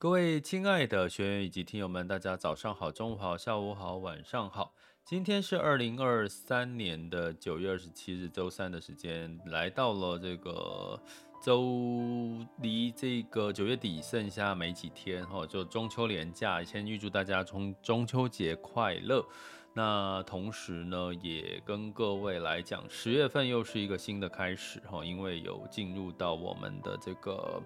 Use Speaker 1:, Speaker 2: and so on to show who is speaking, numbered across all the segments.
Speaker 1: 各位亲爱的学员以及听友们，大家早上好、中午好、下午好、晚上好。今天是二零二三年的九月二十七日，周三的时间，来到了这个周，离这个九月底剩下没几天哈，就中秋连假，先预祝大家中中秋节快乐。那同时呢，也跟各位来讲，十月份又是一个新的开始哈，因为有进入到我们的这个。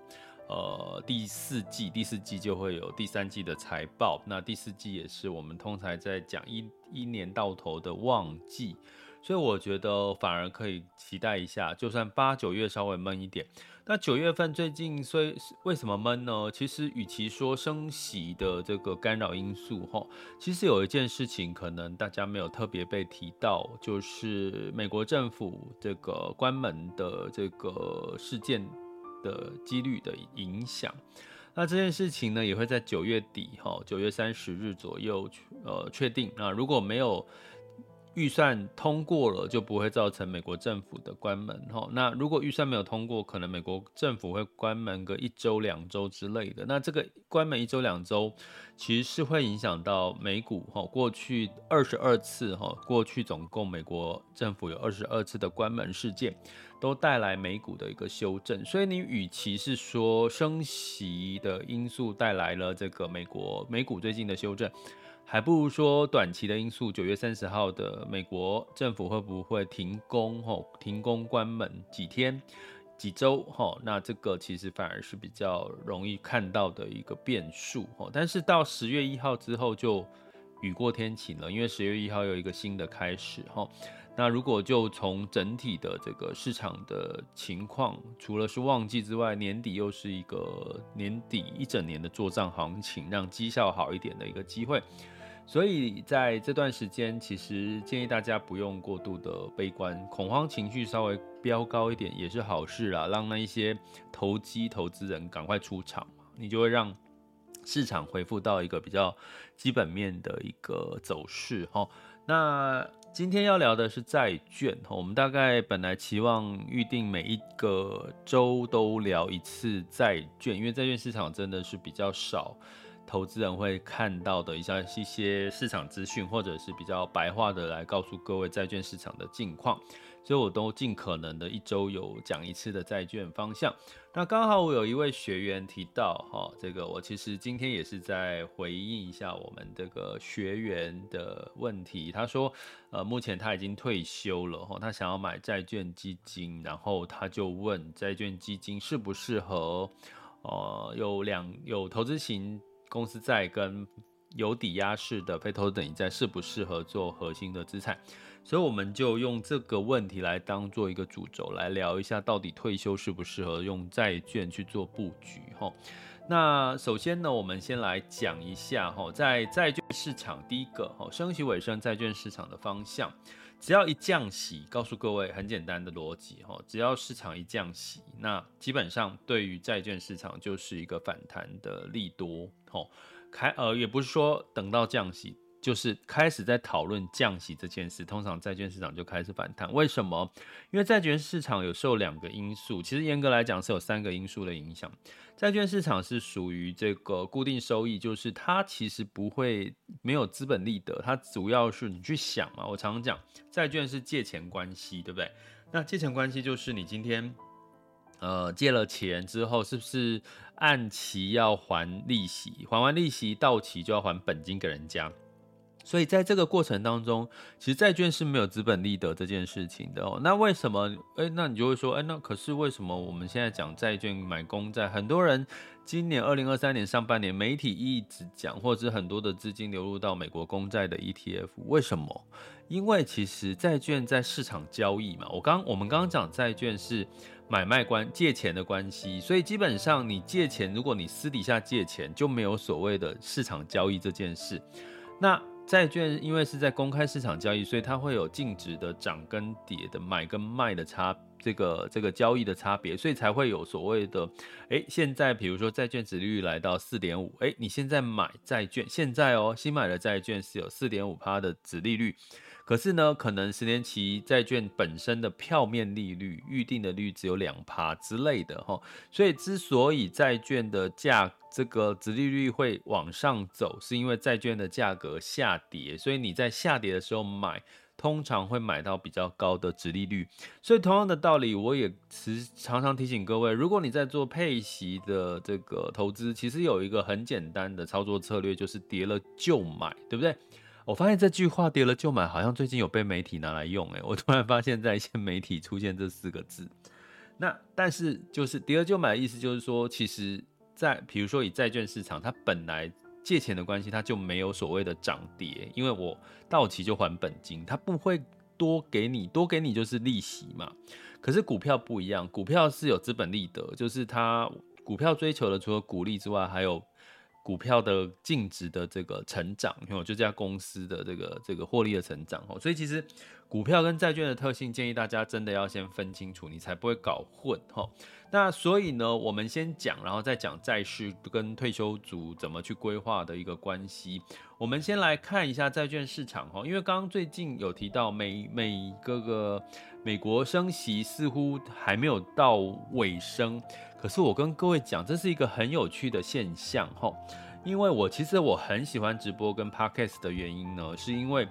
Speaker 1: 呃，第四季，第四季就会有第三季的财报。那第四季也是我们通常在讲一一年到头的旺季，所以我觉得反而可以期待一下。就算八九月稍微闷一点，那九月份最近所以为什么闷呢？其实与其说升息的这个干扰因素，哈，其实有一件事情可能大家没有特别被提到，就是美国政府这个关门的这个事件。的几率的影响，那这件事情呢，也会在九月底哈，九月三十日左右呃确定。那如果没有预算通过了，就不会造成美国政府的关门哈。那如果预算没有通过，可能美国政府会关门个一周两周之类的。那这个关门一周两周，其实是会影响到美股哈。过去二十二次哈，过去总共美国政府有二十二次的关门事件，都带来美股的一个修正。所以你与其是说升息的因素带来了这个美国美股最近的修正。还不如说短期的因素，九月三十号的美国政府会不会停工？吼，停工关门几天、几周？吼，那这个其实反而是比较容易看到的一个变数。吼，但是到十月一号之后就雨过天晴了，因为十月一号有一个新的开始。吼，那如果就从整体的这个市场的情况，除了是旺季之外，年底又是一个年底一整年的做账行情，让绩效好一点的一个机会。所以在这段时间，其实建议大家不用过度的悲观，恐慌情绪稍微飙高一点也是好事啦，让那一些投机投资人赶快出场，你就会让市场恢复到一个比较基本面的一个走势哈。那今天要聊的是债券，我们大概本来期望预定每一个周都聊一次债券，因为债券市场真的是比较少。投资人会看到的一些一些市场资讯，或者是比较白话的来告诉各位债券市场的近况，所以我都尽可能的一周有讲一次的债券方向。那刚好我有一位学员提到，哈，这个我其实今天也是在回应一下我们这个学员的问题。他说，呃，目前他已经退休了，哈，他想要买债券基金，然后他就问债券基金适不适合，呃，有两有投资型。公司债跟有抵押式的非投资等级债适不适合做核心的资产？所以我们就用这个问题来当做一个主轴来聊一下，到底退休适不适合用债券去做布局？哈，那首先呢，我们先来讲一下哈，在债券市场第一个哈，升息尾声债券市场的方向。只要一降息，告诉各位很简单的逻辑哈，只要市场一降息，那基本上对于债券市场就是一个反弹的利多哈。开呃也不是说等到降息，就是开始在讨论降息这件事，通常债券市场就开始反弹。为什么？因为债券市场有受两个因素，其实严格来讲是有三个因素的影响。债券市场是属于这个固定收益，就是它其实不会没有资本利得，它主要是你去想嘛。我常常讲，债券是借钱关系，对不对？那借钱关系就是你今天呃借了钱之后，是不是按期要还利息？还完利息到期就要还本金给人家。所以在这个过程当中，其实债券是没有资本利得这件事情的哦。那为什么？诶，那你就会说，诶，那可是为什么我们现在讲债券买公债？很多人今年二零二三年上半年，媒体一直讲，或者是很多的资金流入到美国公债的 ETF，为什么？因为其实债券在市场交易嘛。我刚我们刚刚讲债券是买卖关借钱的关系，所以基本上你借钱，如果你私底下借钱，就没有所谓的市场交易这件事。那债券因为是在公开市场交易，所以它会有净值的涨跟跌的买跟卖的差，这个这个交易的差别，所以才会有所谓的，诶，现在比如说债券殖利率来到四点五，诶，你现在买债券，现在哦，新买的债券是有四点五趴的殖利率。可是呢，可能十年期债券本身的票面利率预定的率只有两趴之类的哈，所以之所以债券的价这个殖利率会往上走，是因为债券的价格下跌，所以你在下跌的时候买，通常会买到比较高的殖利率。所以同样的道理，我也时常常提醒各位，如果你在做配息的这个投资，其实有一个很简单的操作策略，就是跌了就买，对不对？我发现这句话“跌了就买”好像最近有被媒体拿来用，诶，我突然发现，在一些媒体出现这四个字。那但是就是“跌了就买”的意思，就是说，其实，在比如说以债券市场，它本来借钱的关系，它就没有所谓的涨跌，因为我到期就还本金，它不会多给你，多给你就是利息嘛。可是股票不一样，股票是有资本利得，就是它股票追求的除了股利之外，还有。股票的净值的这个成长，就这家公司的这个这个获利的成长，所以其实股票跟债券的特性，建议大家真的要先分清楚，你才不会搞混哈。那所以呢，我们先讲，然后再讲债市跟退休族怎么去规划的一个关系。我们先来看一下债券市场哈，因为刚刚最近有提到美美各个美国升息似乎还没有到尾声。可是我跟各位讲，这是一个很有趣的现象哈，因为我其实我很喜欢直播跟 podcast 的原因呢，是因为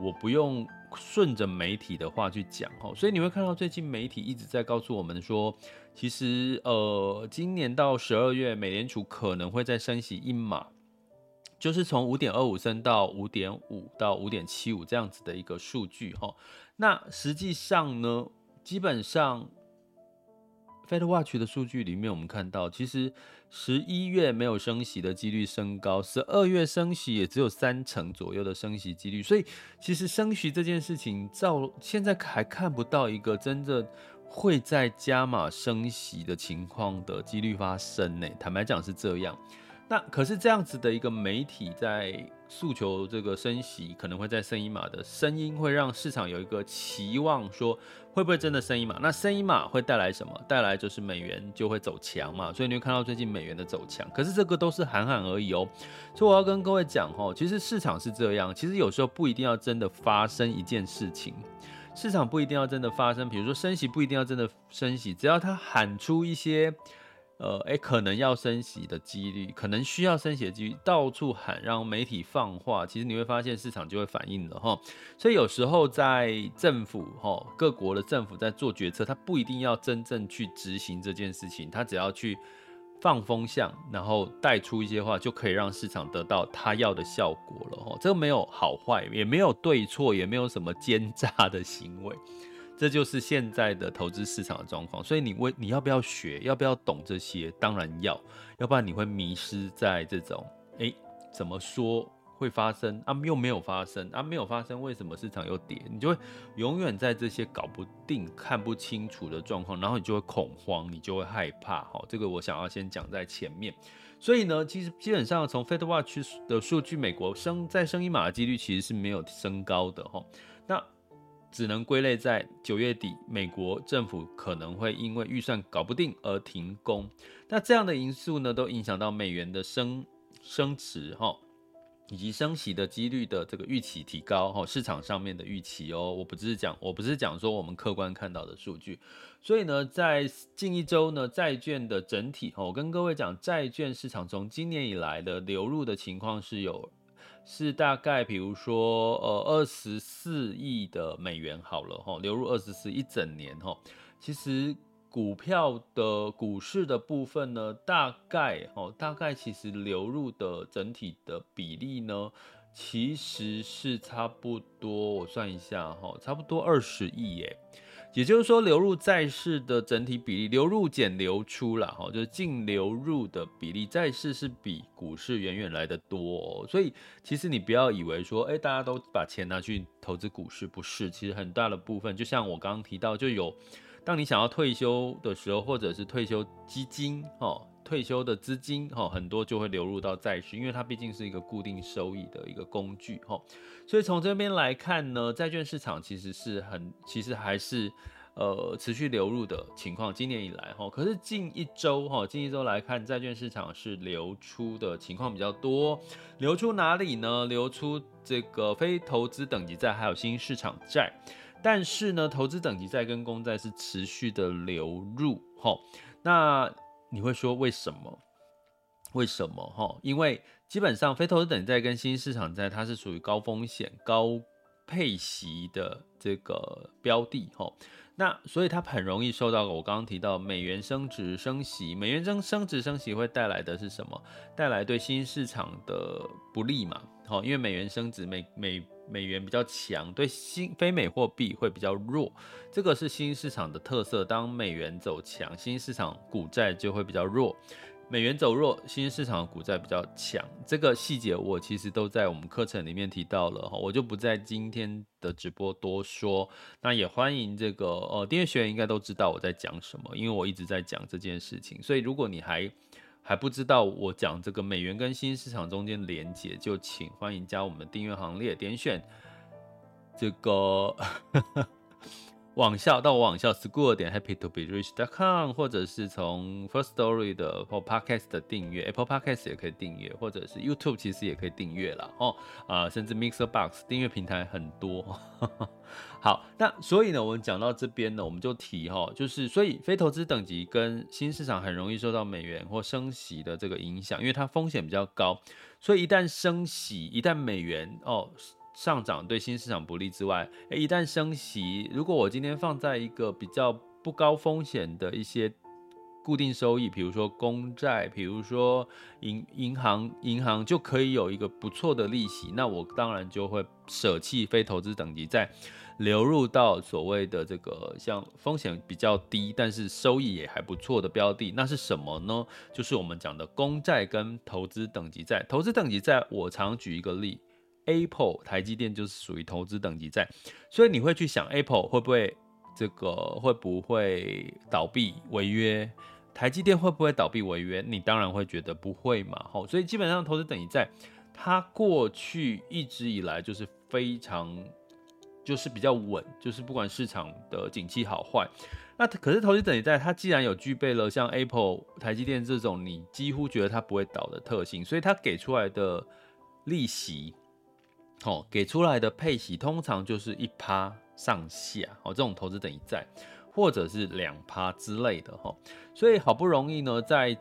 Speaker 1: 我不用顺着媒体的话去讲哈，所以你会看到最近媒体一直在告诉我们说，其实呃，今年到十二月，美联储可能会再升息一码，就是从五点二五升到五点五到五点七五这样子的一个数据哈。那实际上呢，基本上。FedWatch 的数据里面，我们看到，其实十一月没有升息的几率升高，十二月升息也只有三成左右的升息几率，所以其实升息这件事情，照现在还看不到一个真正会在加码升息的情况的几率发生呢。坦白讲是这样。那可是这样子的一个媒体在诉求这个升息可能会在升一码的声音，会让市场有一个期望，说会不会真的升一码？那升一码会带来什么？带来就是美元就会走强嘛。所以你会看到最近美元的走强。可是这个都是喊喊而已哦。所以我要跟各位讲哦，其实市场是这样，其实有时候不一定要真的发生一件事情，市场不一定要真的发生，比如说升息不一定要真的升息，只要他喊出一些。呃，诶，可能要升息的几率，可能需要升息的几率，到处喊，让媒体放话，其实你会发现市场就会反应了哈。所以有时候在政府哈，各国的政府在做决策，他不一定要真正去执行这件事情，他只要去放风向，然后带出一些话，就可以让市场得到他要的效果了哈。这个没有好坏，也没有对错，也没有什么奸诈的行为。这就是现在的投资市场的状况，所以你为你要不要学，要不要懂这些？当然要，要不然你会迷失在这种，诶，怎么说会发生啊？又没有发生啊？没有发生，为什么市场又跌？你就会永远在这些搞不定、看不清楚的状况，然后你就会恐慌，你就会害怕。好，这个我想要先讲在前面。所以呢，其实基本上从 FedWatch 的数据，美国升再升一码的几率其实是没有升高的哈。那只能归类在九月底，美国政府可能会因为预算搞不定而停工。那这样的因素呢，都影响到美元的升升值哈，以及升息的几率的这个预期提高哈，市场上面的预期哦。我不是讲，我不是讲说我们客观看到的数据。所以呢，在近一周呢，债券的整体哈，我跟各位讲，债券市场从今年以来的流入的情况是有。是大概比如说，呃，二十四亿的美元好了哈，流入二十四一整年哈。其实股票的股市的部分呢，大概哦，大概其实流入的整体的比例呢，其实是差不多，我算一下哈，差不多二十亿耶。也就是说，流入债市的整体比例，流入减流出啦，哈，就是净流入的比例，债市是比股市远远来得多。所以，其实你不要以为说，哎，大家都把钱拿去投资股市，不是。其实很大的部分，就像我刚刚提到，就有当你想要退休的时候，或者是退休基金，哦，退休的资金，哈，很多就会流入到债市，因为它毕竟是一个固定收益的一个工具，哈。所以从这边来看呢，债券市场其实是很，其实还是呃持续流入的情况。今年以来哈，可是近一周哈，近一周来看，债券市场是流出的情况比较多。流出哪里呢？流出这个非投资等级债，还有新兴市场债。但是呢，投资等级债跟公债是持续的流入哈。那你会说为什么？为什么哈？因为基本上，非投资等级债跟新兴市场债，它是属于高风险、高配息的这个标的，哈。那所以它很容易受到我刚刚提到美元升值升息，美元升升值升息会带来的是什么？带来对新兴市场的不利嘛，好，因为美元升值，美美美元比较强，对新非美货币会比较弱，这个是新兴市场的特色。当美元走强，新兴市场股债就会比较弱。美元走弱，新兴市场的股债比较强，这个细节我其实都在我们课程里面提到了哈，我就不在今天的直播多说。那也欢迎这个呃订阅学员应该都知道我在讲什么，因为我一直在讲这件事情。所以如果你还还不知道我讲这个美元跟新兴市场中间的连结，就请欢迎加我们订阅行列，点选这个。网校到我网校 school 点 happy to be rich dot com，或者是从 First Story 的或 Podcast 的订阅，Apple Podcast 也可以订阅，或者是 YouTube 其实也可以订阅了哦啊，甚至 Mixer Box 订阅平台很多。好，那所以呢，我们讲到这边呢，我们就提哈，就是所以非投资等级跟新市场很容易受到美元或升息的这个影响，因为它风险比较高，所以一旦升息，一旦美元哦。上涨对新市场不利之外，诶，一旦升息，如果我今天放在一个比较不高风险的一些固定收益，比如说公债，比如说银银行银行就可以有一个不错的利息，那我当然就会舍弃非投资等级债，流入到所谓的这个像风险比较低，但是收益也还不错的标的，那是什么呢？就是我们讲的公债跟投资等级债。投资等级债，我常举一个例。Apple 台积电就是属于投资等级债，所以你会去想 Apple 会不会这个会不会倒闭违约？台积电会不会倒闭违约？你当然会觉得不会嘛，吼，所以基本上投资等级债它过去一直以来就是非常就是比较稳，就是不管市场的景气好坏，那可是投资等级债它既然有具备了像 Apple 台积电这种你几乎觉得它不会倒的特性，所以它给出来的利息。哦，给出来的配息通常就是一趴上下哦，这种投资等于债，或者是两趴之类的哈，所以好不容易呢，在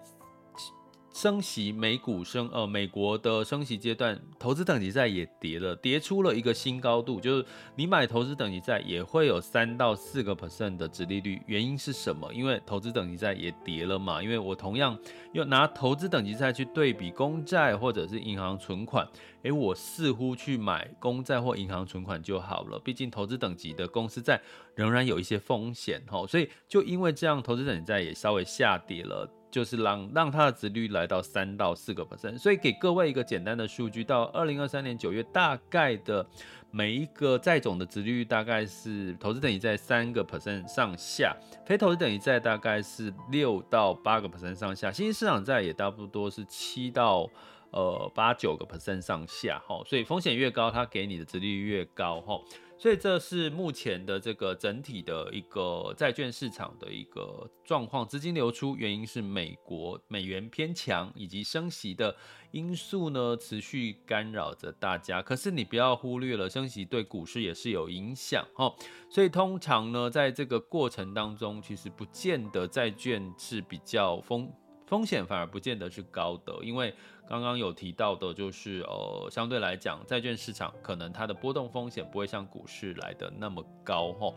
Speaker 1: 升息美股升呃美国的升息阶段，投资等级债也跌了，跌出了一个新高度。就是你买投资等级债也会有三到四个 percent 的殖利率，原因是什么？因为投资等级债也跌了嘛。因为我同样又拿投资等级债去对比公债或者是银行存款，诶，我似乎去买公债或银行存款就好了。毕竟投资等级的公司债仍然有一些风险哈，所以就因为这样，投资等级债也稍微下跌了。就是让让它的殖率来到三到四个 percent，所以给各位一个简单的数据，到二零二三年九月，大概的每一个债种的殖率大概是投资等级在三个 percent 上下，非投资等级债大概是六到八个 percent 上下，新兴市场债也差不多是七到呃八九个 percent 上下，哈，所以风险越高，它给你的殖率越高，哈。所以这是目前的这个整体的一个债券市场的一个状况，资金流出原因是美国美元偏强以及升息的因素呢，持续干扰着大家。可是你不要忽略了，升息对股市也是有影响哦。所以通常呢，在这个过程当中，其实不见得债券是比较风风险，反而不见得是高的，因为。刚刚有提到的就是呃相对来讲债券市场可能它的波动风险不会像股市来的那么高哈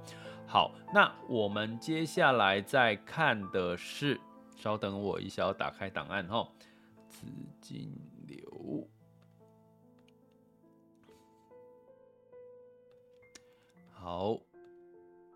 Speaker 1: 好那我们接下来再看的是稍等我一下要打开档案哈资金流。好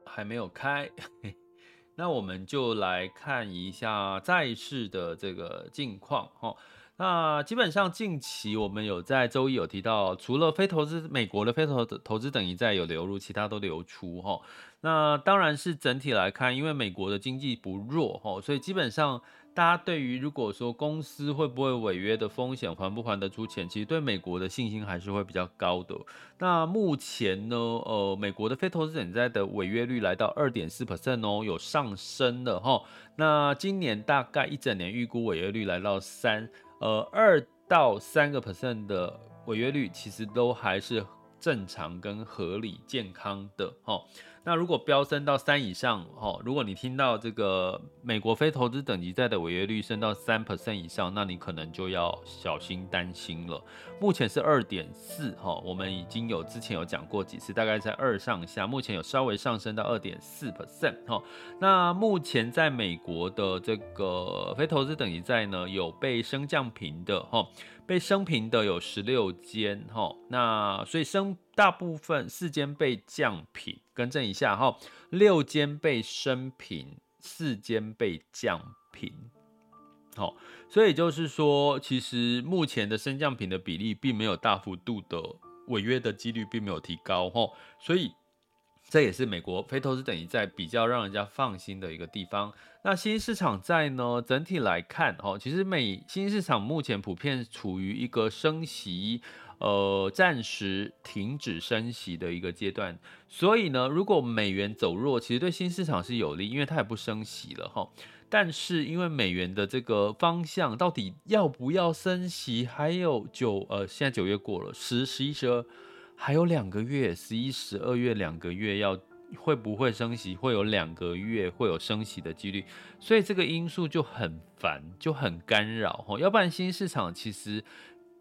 Speaker 1: 还没有开。那我们就来看一下债市的这个近况哈那基本上近期我们有在周一有提到，除了非投资美国的非投投资等一债有流入，其他都流出哈。那当然是整体来看，因为美国的经济不弱哈，所以基本上。大家对于如果说公司会不会违约的风险还不还得出钱，其实对美国的信心还是会比较高的。那目前呢，呃，美国的非投资等债的违约率来到二点四 percent 哦，有上升的哈。那今年大概一整年预估违约率来到三，呃，二到三个 percent 的违约率其实都还是正常跟合理健康的哈。那如果飙升到三以上，哦，如果你听到这个美国非投资等级债的违约率升到三 percent 以上，那你可能就要小心担心了。目前是二点四，哈，我们已经有之前有讲过几次，大概在二上下，目前有稍微上升到二点四 percent，哈。那目前在美国的这个非投资等级债呢，有被升降平的，哈。被升平的有十六间哈，那所以升大部分四间被降平，更正一下哈，六间被升平，四间被降平，好，所以就是说，其实目前的升降评的比例并没有大幅度的违约的几率并没有提高哈，所以。这也是美国非投资等级债比较让人家放心的一个地方。那新兴市场债呢？整体来看，哈，其实美新兴市场目前普遍处于一个升息，呃，暂时停止升息的一个阶段。所以呢，如果美元走弱，其实对新市场是有利，因为它也不升息了，哈。但是因为美元的这个方向到底要不要升息，还有九呃，现在九月过了，十、十一、十二。还有两个月，十一、十二月两个月要会不会升息？会有两个月会有升息的几率，所以这个因素就很烦，就很干扰哈。要不然新市场其实。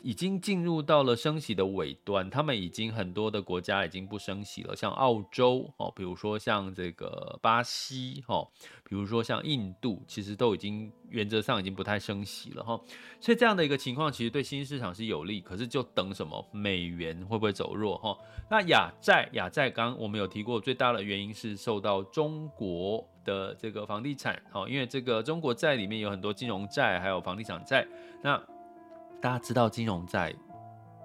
Speaker 1: 已经进入到了升息的尾端，他们已经很多的国家已经不升息了，像澳洲哦，比如说像这个巴西哦，比如说像印度，其实都已经原则上已经不太升息了哈。所以这样的一个情况，其实对新兴市场是有利，可是就等什么？美元会不会走弱哈？那亚债，亚债刚我们有提过，最大的原因是受到中国的这个房地产哦，因为这个中国债里面有很多金融债，还有房地产债，那。大家知道金融债，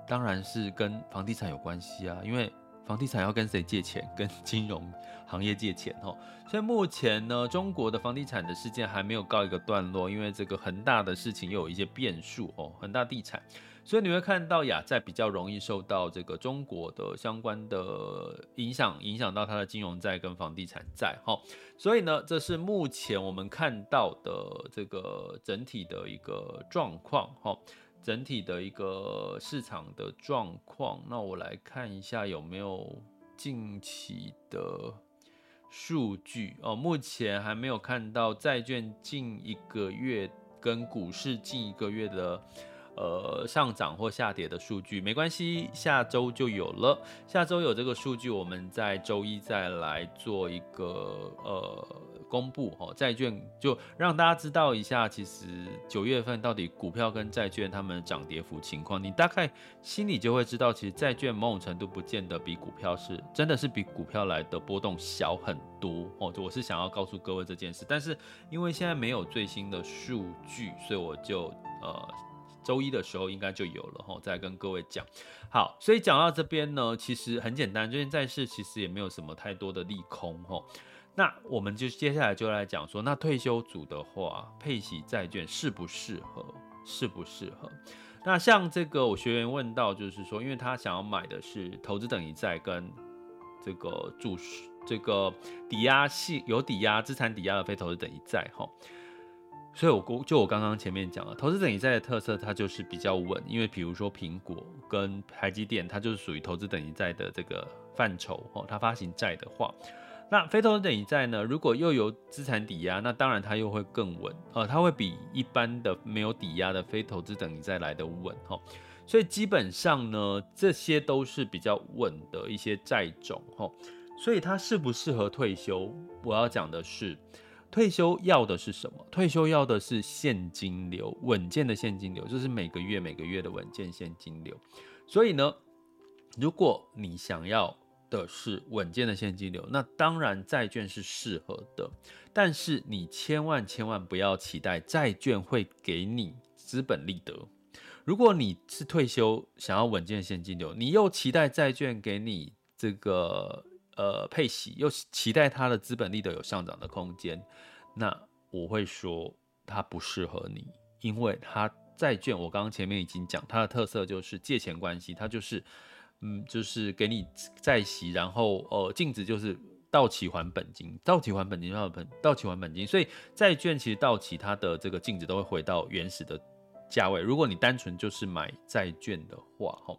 Speaker 1: 当然是跟房地产有关系啊，因为房地产要跟谁借钱？跟金融行业借钱哦。所以目前呢，中国的房地产的事件还没有告一个段落，因为这个恒大的事情又有一些变数哦，恒大地产，所以你会看到亚债比较容易受到这个中国的相关的影响，影响到它的金融债跟房地产债哈。所以呢，这是目前我们看到的这个整体的一个状况哈。整体的一个市场的状况，那我来看一下有没有近期的数据哦。目前还没有看到债券近一个月跟股市近一个月的。呃，上涨或下跌的数据没关系，下周就有了。下周有这个数据，我们在周一再来做一个呃公布哈。债券就让大家知道一下，其实九月份到底股票跟债券它们涨跌幅情况，你大概心里就会知道，其实债券某种程度不见得比股票是真的是比股票来的波动小很多哦。就我是想要告诉各位这件事，但是因为现在没有最新的数据，所以我就呃。周一的时候应该就有了哈，再跟各位讲。好，所以讲到这边呢，其实很简单，最近债市其实也没有什么太多的利空哈。那我们就接下来就来讲说，那退休组的话，配息债券适不适合？适不适合？那像这个我学员问到，就是说，因为他想要买的是投资等级债跟这个注这个抵押系有抵押资产抵押的非投资等级债哈。所以，我估就我刚刚前面讲了，投资等级债的特色，它就是比较稳，因为比如说苹果跟台积电，它就是属于投资等级债的这个范畴哦。它发行债的话，那非投资等级债呢，如果又有资产抵押，那当然它又会更稳，呃，它会比一般的没有抵押的非投资等级债来的稳哈。所以基本上呢，这些都是比较稳的一些债种哈。所以它适不适合退休？我要讲的是。退休要的是什么？退休要的是现金流，稳健的现金流，就是每个月每个月的稳健现金流。所以呢，如果你想要的是稳健的现金流，那当然债券是适合的，但是你千万千万不要期待债券会给你资本利得。如果你是退休想要稳健的现金流，你又期待债券给你这个呃配息，又期待它的资本利得有上涨的空间，那我会说它不适合你，因为它债券我刚刚前面已经讲，它的特色就是借钱关系，它就是。嗯，就是给你再息，然后呃，净值就是到期还本金，到期还本金，到本到期还本金，所以债券其实到期它的这个净值都会回到原始的价位。如果你单纯就是买债券的话，哈。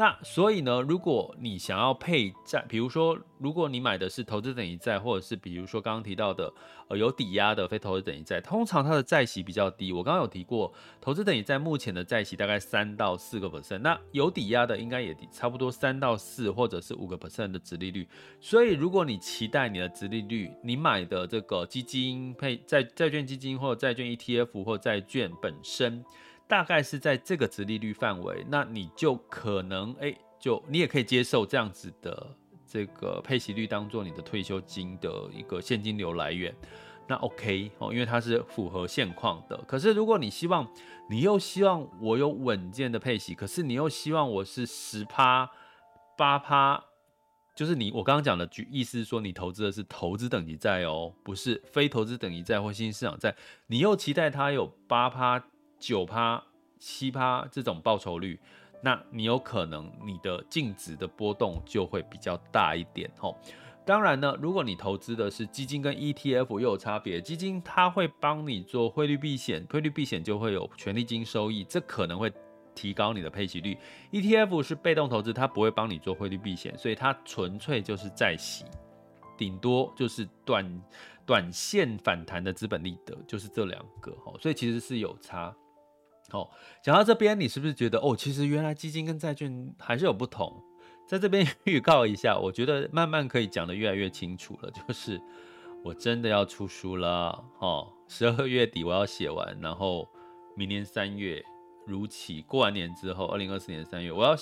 Speaker 1: 那所以呢，如果你想要配债，比如说，如果你买的是投资等级债，或者是比如说刚刚提到的呃有抵押的非投资等级债，通常它的债息比较低。我刚刚有提过，投资等级债目前的债息大概三到四个 percent，那有抵押的应该也差不多三到四或者是五个 percent 的殖利率。所以如果你期待你的殖利率，你买的这个基金配债债券基金或者债券 ETF 或债券本身。大概是在这个殖利率范围，那你就可能哎，就你也可以接受这样子的这个配息率当做你的退休金的一个现金流来源，那 OK 哦，因为它是符合现况的。可是如果你希望，你又希望我有稳健的配息，可是你又希望我是十趴八趴，就是你我刚刚讲的举意思是说，你投资的是投资等级债哦，不是非投资等级债或新兴市场债，你又期待它有八趴。九趴、七趴这种报酬率，那你有可能你的净值的波动就会比较大一点吼。当然呢，如果你投资的是基金跟 ETF 又有差别，基金它会帮你做汇率避险，汇率避险就会有权利金收益，这可能会提高你的配息率。ETF 是被动投资，它不会帮你做汇率避险，所以它纯粹就是在息，顶多就是短短线反弹的资本利得，就是这两个，所以其实是有差。哦，讲到这边，你是不是觉得哦，其实原来基金跟债券还是有不同？在这边 预告一下，我觉得慢慢可以讲得越来越清楚了。就是我真的要出书了，哦，十二月底我要写完，然后明年三月如期过完年之后，二零二四年三月我要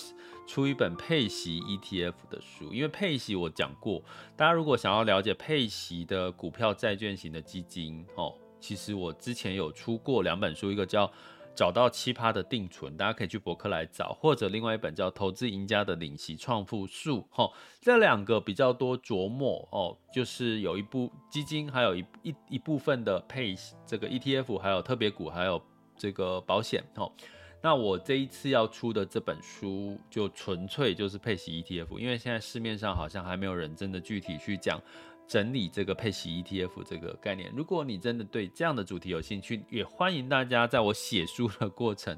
Speaker 1: 出一本配息 ETF 的书。因为配息我讲过，大家如果想要了解配息的股票、债券型的基金，哦，其实我之前有出过两本书，一个叫。找到奇葩的定存，大家可以去博客来找，或者另外一本叫《投资赢家的领息创富术》哈，这两个比较多琢磨哦，就是有一部基金，还有一一一部分的配这个 ETF，还有特别股，还有这个保险哈。那我这一次要出的这本书，就纯粹就是配息 ETF，因为现在市面上好像还没有人真的具体去讲。整理这个配息 ETF 这个概念，如果你真的对这样的主题有兴趣，也欢迎大家在我写书的过程，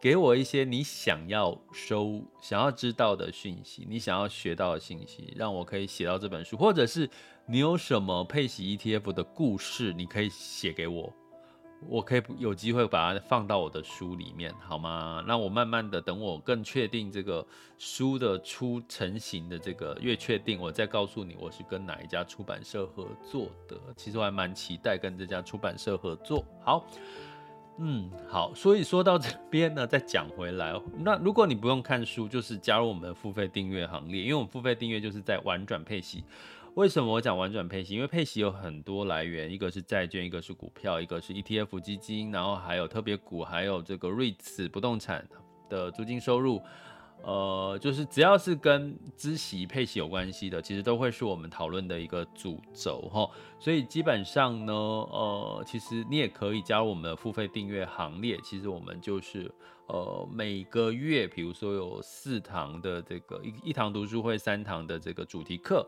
Speaker 1: 给我一些你想要收、想要知道的讯息，你想要学到的信息，让我可以写到这本书，或者是你有什么配息 ETF 的故事，你可以写给我。我可以有机会把它放到我的书里面，好吗？那我慢慢的等我更确定这个书的出成型的这个越确定，我再告诉你我是跟哪一家出版社合作的。其实我还蛮期待跟这家出版社合作。好，嗯，好。所以说到这边呢，再讲回来，那如果你不用看书，就是加入我们的付费订阅行列，因为我们付费订阅就是在玩转配息。为什么我讲玩转配息？因为配息有很多来源，一个是债券，一个是股票，一个是 ETF 基金，然后还有特别股，还有这个 REITs 不动产的租金收入。呃，就是只要是跟孳息配息有关系的，其实都会是我们讨论的一个主轴哈。所以基本上呢，呃，其实你也可以加入我们的付费订阅行列。其实我们就是呃每个月，比如说有四堂的这个一一堂读书会，三堂的这个主题课。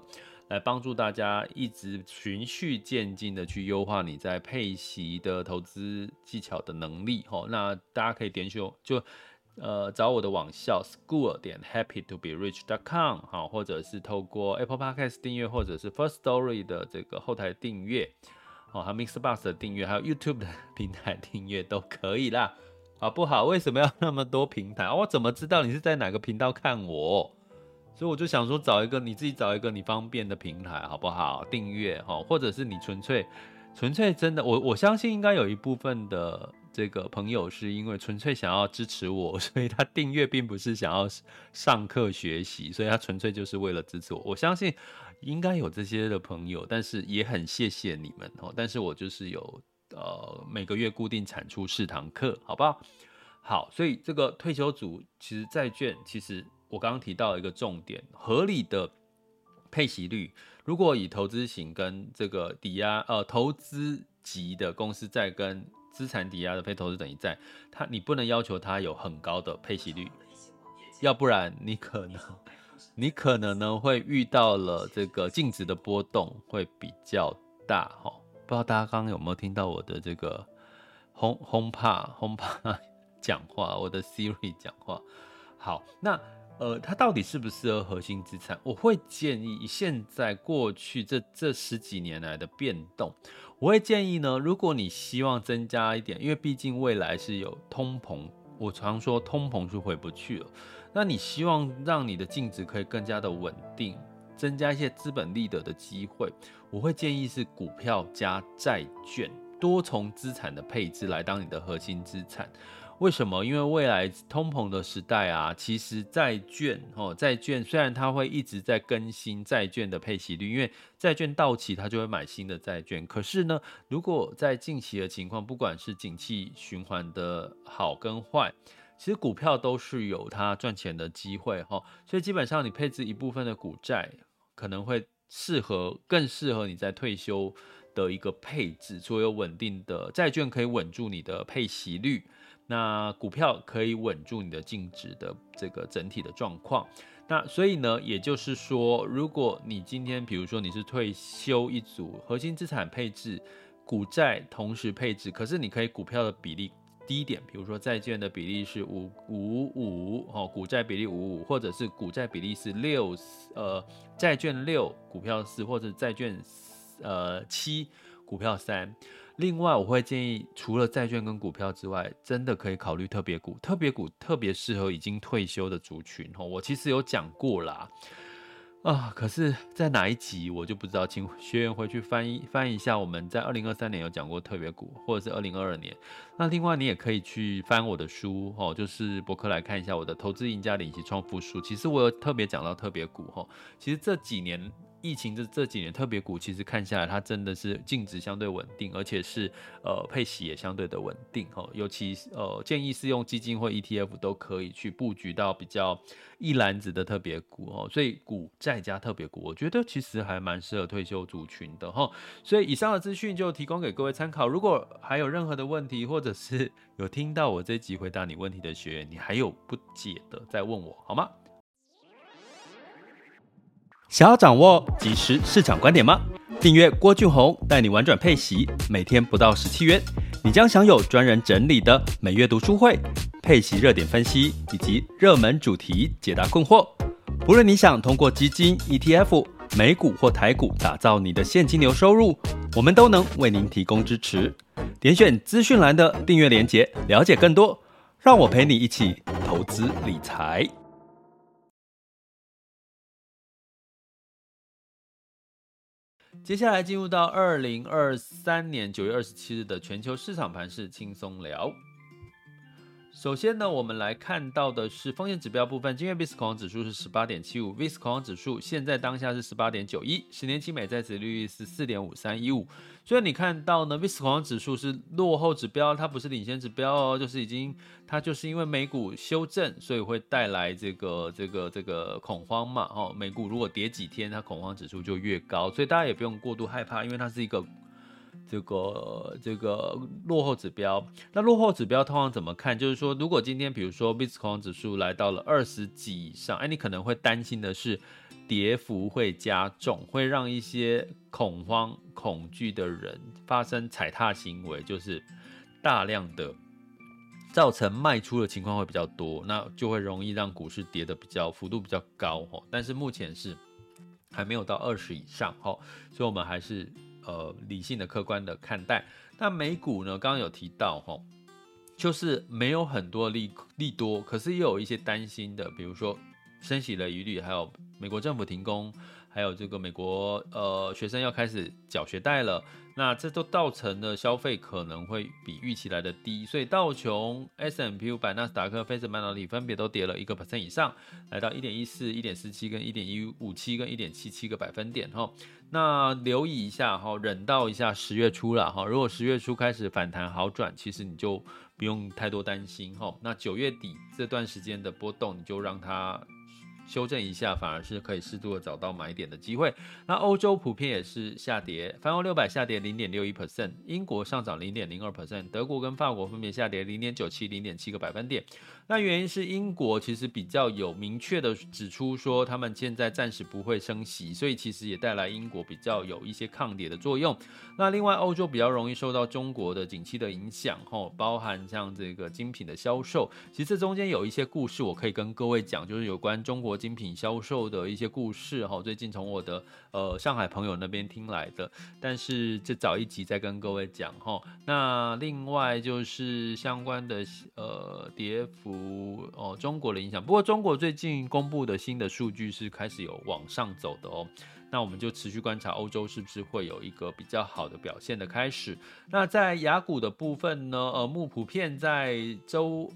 Speaker 1: 来帮助大家一直循序渐进的去优化你在配息的投资技巧的能力吼，那大家可以点选就呃找我的网校 school 点 happy to be rich dot com 好，或者是透过 Apple Podcast 订阅，或者是 First Story 的这个后台订阅，哦，还有 Mixbox 的订阅，还有 YouTube 的 平台订阅都可以啦，好不好？为什么要那么多平台？我怎么知道你是在哪个频道看我？所以我就想说，找一个你自己找一个你方便的平台，好不好？订阅哈，或者是你纯粹纯粹真的，我我相信应该有一部分的这个朋友是因为纯粹想要支持我，所以他订阅并不是想要上课学习，所以他纯粹就是为了支持我。我相信应该有这些的朋友，但是也很谢谢你们哦。但是我就是有呃每个月固定产出四堂课，好不好？好，所以这个退休族其实债券，其实我刚刚提到一个重点，合理的配息率，如果以投资型跟这个抵押呃投资级的公司债跟资产抵押的非投资等级债，它你不能要求它有很高的配息率，要不然你可能你可能呢会遇到了这个净值的波动会比较大哈。不知道大家刚刚有没有听到我的这个轰轰趴轰趴 讲话，我的 Siri 讲话。好，那呃，它到底适不适合核心资产？我会建议现在过去这这十几年来的变动。我会建议呢，如果你希望增加一点，因为毕竟未来是有通膨，我常说通膨是回不去了。那你希望让你的净值可以更加的稳定，增加一些资本利得的机会，我会建议是股票加债券，多重资产的配置来当你的核心资产。为什么？因为未来通膨的时代啊，其实债券哦，债券虽然它会一直在更新债券的配息率，因为债券到期它就会买新的债券。可是呢，如果在近期的情况，不管是景气循环的好跟坏，其实股票都是有它赚钱的机会哈。所以基本上你配置一部分的股债，可能会适合更适合你在退休的一个配置，所有稳定的债券可以稳住你的配息率。那股票可以稳住你的净值的这个整体的状况。那所以呢，也就是说，如果你今天比如说你是退休一组，核心资产配置股债同时配置，可是你可以股票的比例低一点，比如说债券的比例是五五五哦，股债比例五五，或者是股债比例是六呃，债券六股票四，或者债券呃七股票三。另外，我会建议，除了债券跟股票之外，真的可以考虑特别股。特别股特别适合已经退休的族群哦。我其实有讲过啦，啊，可是，在哪一集我就不知道，请学员回去翻一翻一下。我们在二零二三年有讲过特别股，或者是二零二二年。那另外，你也可以去翻我的书，哦，就是博客来看一下我的《投资赢家领息创富书》。其实我有特别讲到特别股，哈，其实这几年。疫情这这几年特别股其实看下来，它真的是净值相对稳定，而且是呃配息也相对的稳定哈。尤其呃建议是用基金或 ETF 都可以去布局到比较一篮子的特别股哦。所以股债加特别股，我觉得其实还蛮适合退休族群的哈。所以以上的资讯就提供给各位参考。如果还有任何的问题，或者是有听到我这集回答你问题的学员，你还有不解的再问我好吗？想要掌握即时市场观点吗？订阅郭俊宏带你玩转配息，每天不到十七元，你将享有专人整理的每月读书会、配息热点分析以及热门主题解答困惑。不论你想通过基金、ETF、美股或台股打造你的现金流收入，我们都能为您提供支持。点选资讯栏的订阅链接，了解更多。让我陪你一起投资理财。接下来进入到二零二三年九月二十七日的全球市场盘势轻松聊。首先呢，我们来看到的是风险指标部分。今日 VIX 恐慌指数是十八点七五，VIX 恐慌指数现在当下是十八点九一，十年期美债殖利率是四点五三一五。所以你看到呢，VIX 恐慌指数是落后指标，它不是领先指标哦，就是已经它就是因为美股修正，所以会带来这个这个这个恐慌嘛。哦，美股如果跌几天，它恐慌指数就越高，所以大家也不用过度害怕，因为它是一个。这个这个落后指标，那落后指标通常怎么看？就是说，如果今天比如说 VIX 恐慌指数来到了二十几以上，哎，你可能会担心的是跌幅会加重，会让一些恐慌、恐惧的人发生踩踏行为，就是大量的造成卖出的情况会比较多，那就会容易让股市跌得比较幅度比较高哦。但是目前是还没有到二十以上哈，所以我们还是。呃，理性的、客观的看待。那美股呢？刚刚有提到哈，就是没有很多利利多，可是也有一些担心的，比如说升息的疑虑，还有美国政府停工，还有这个美国呃学生要开始缴学贷了。那这都造成了消费可能会比预期来的低，所以道琼、S&P 五百、纳斯达克、费城半导体分别都跌了一个 percent 以上，来到一点一四、一点四七跟一点一五七跟一点七七个百分点哈。那留意一下哈，忍到一下十月初了哈。如果十月初开始反弹好转，其实你就不用太多担心哈。那九月底这段时间的波动，你就让它。修正一下，反而是可以适度的找到买点的机会。那欧洲普遍也是下跌，泛欧六百下跌零点六一 percent，英国上涨零点零二 percent，德国跟法国分别下跌零点九七、零点七个百分点。那原因是英国其实比较有明确的指出说，他们现在暂时不会升息，所以其实也带来英国比较有一些抗跌的作用。那另外欧洲比较容易受到中国的景气的影响，吼，包含像这个精品的销售，其实这中间有一些故事我可以跟各位讲，就是有关中国精品销售的一些故事，哈，最近从我的呃上海朋友那边听来的，但是这早一集再跟各位讲，哈。那另外就是相关的呃跌幅。哦，中国的影响。不过，中国最近公布的新的数据是开始有往上走的哦。那我们就持续观察欧洲是不是会有一个比较好的表现的开始。那在雅股的部分呢？呃，目普遍在周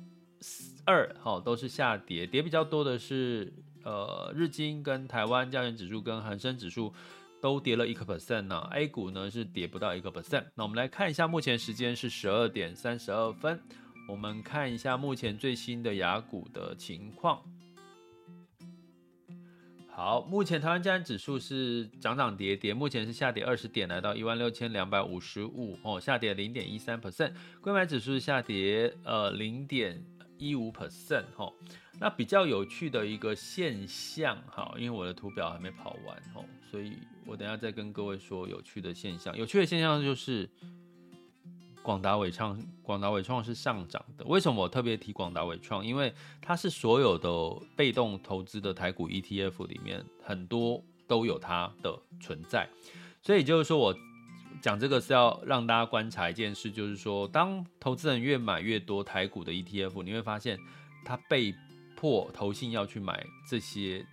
Speaker 1: 二哈、哦、都是下跌，跌比较多的是呃日经跟台湾加权指数跟恒生指数都跌了一个 percent 呢。A 股呢是跌不到一个 percent。那我们来看一下，目前时间是十二点三十二分。我们看一下目前最新的雅股的情况。好，目前台湾加权指数是涨涨跌跌，目前是下跌二十点，来到一万六千两百五十五哦，下跌零点一三 percent。柜买指数是下跌呃零点一五 percent 哈。那比较有趣的一个现象哈，因为我的图表还没跑完哦，所以我等下再跟各位说有趣的现象。有趣的现象就是。广达伟创，广达伟创是上涨的。为什么我特别提广达伟创？因为它是所有的被动投资的台股 ETF 里面很多都有它的存在。所以就是说我讲这个是要让大家观察一件事，就是说当投资人越买越多台股的 ETF，你会发现他被迫投信要去买这些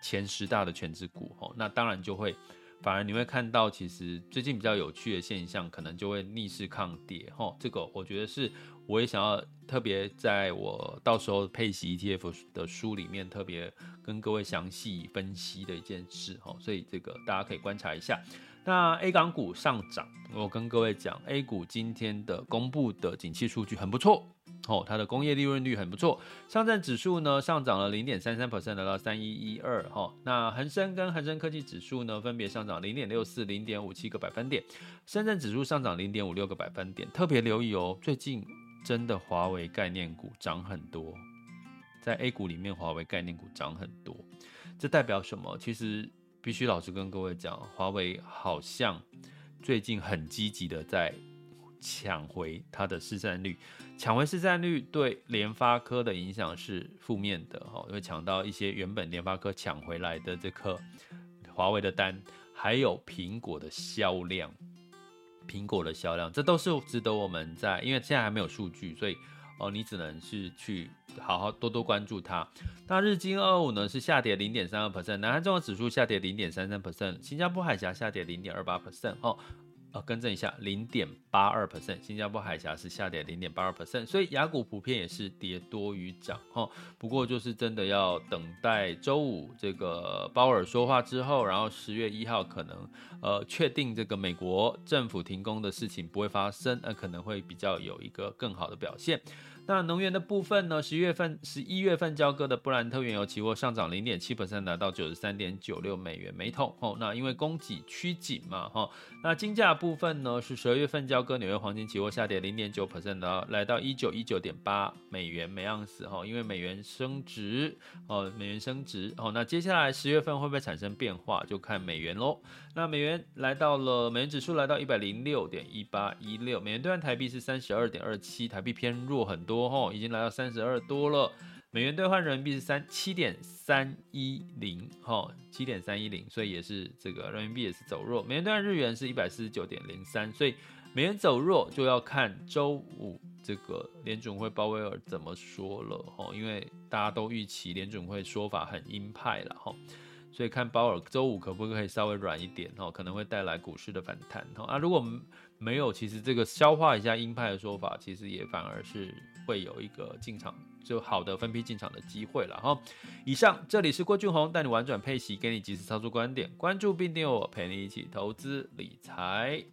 Speaker 1: 前十大的权值股，哦，那当然就会。反而你会看到，其实最近比较有趣的现象，可能就会逆势抗跌，吼，这个我觉得是我也想要特别在我到时候配息 ETF 的书里面特别跟各位详细分析的一件事，吼，所以这个大家可以观察一下。那 A 港股上涨，我跟各位讲，A 股今天的公布的景气数据很不错。哦，它的工业利润率很不错，上证指数呢上涨了零点三三 percent，来到三一一二。哈，那恒生跟恒生科技指数呢分别上涨零点六四、零点五七个百分点，深圳指数上涨零点五六个百分点。特别留意哦，最近真的华为概念股涨很多，在 A 股里面，华为概念股涨很多，这代表什么？其实必须老实跟各位讲，华为好像最近很积极的在。抢回它的市占率，抢回市占率对联发科的影响是负面的哈，会抢到一些原本联发科抢回来的这颗华为的单，还有苹果的销量，苹果的销量，这都是值得我们在，因为现在还没有数据，所以哦，你只能是去好好多多关注它。那日经二五呢是下跌零点三二 percent，南韩综合指数下跌零点三三 percent，新加坡海峡下跌零点二八 percent 哦。呃，更正一下，零点八二 percent，新加坡海峡是下跌零点八二 percent，所以雅股普遍也是跌多于涨哈。不过就是真的要等待周五这个鲍尔说话之后，然后十月一号可能呃确定这个美国政府停工的事情不会发生，那可能会比较有一个更好的表现。那能源的部分呢？十月份、十一月份交割的布兰特原油期货上涨零点七 percent，达到九十三点九六美元每桶。哦，那因为供给趋紧嘛，哈。那金价部分呢？是十二月份交割纽约黄金期货下跌零点九 percent，来到一九一九点八美元每盎司。哈，因为美元升值，哦，美元升值。哦，那接下来十月份会不会产生变化？就看美元喽。那美元来到了，美元指数来到一百零六点一八一六，美元兑换台币是三十二点二七，台币偏弱很多。哦，已经来到三十二多了。美元兑换人民币是三七点三一零，哈，七点三一零，所以也是这个人民币也是走弱。美元兑换日元是一百四十九点零三，所以美元走弱就要看周五这个联准会鲍威尔怎么说了，哈，因为大家都预期联准会说法很鹰派了，哈。所以看鲍尔周五可不可以稍微软一点哦，可能会带来股市的反弹哦。啊，如果没有，其实这个消化一下鹰派的说法，其实也反而是会有一个进场就好的分批进场的机会了哈。以上，这里是郭俊宏带你玩转配息，给你及时操作观点，关注并订阅我，陪你一起投资理财。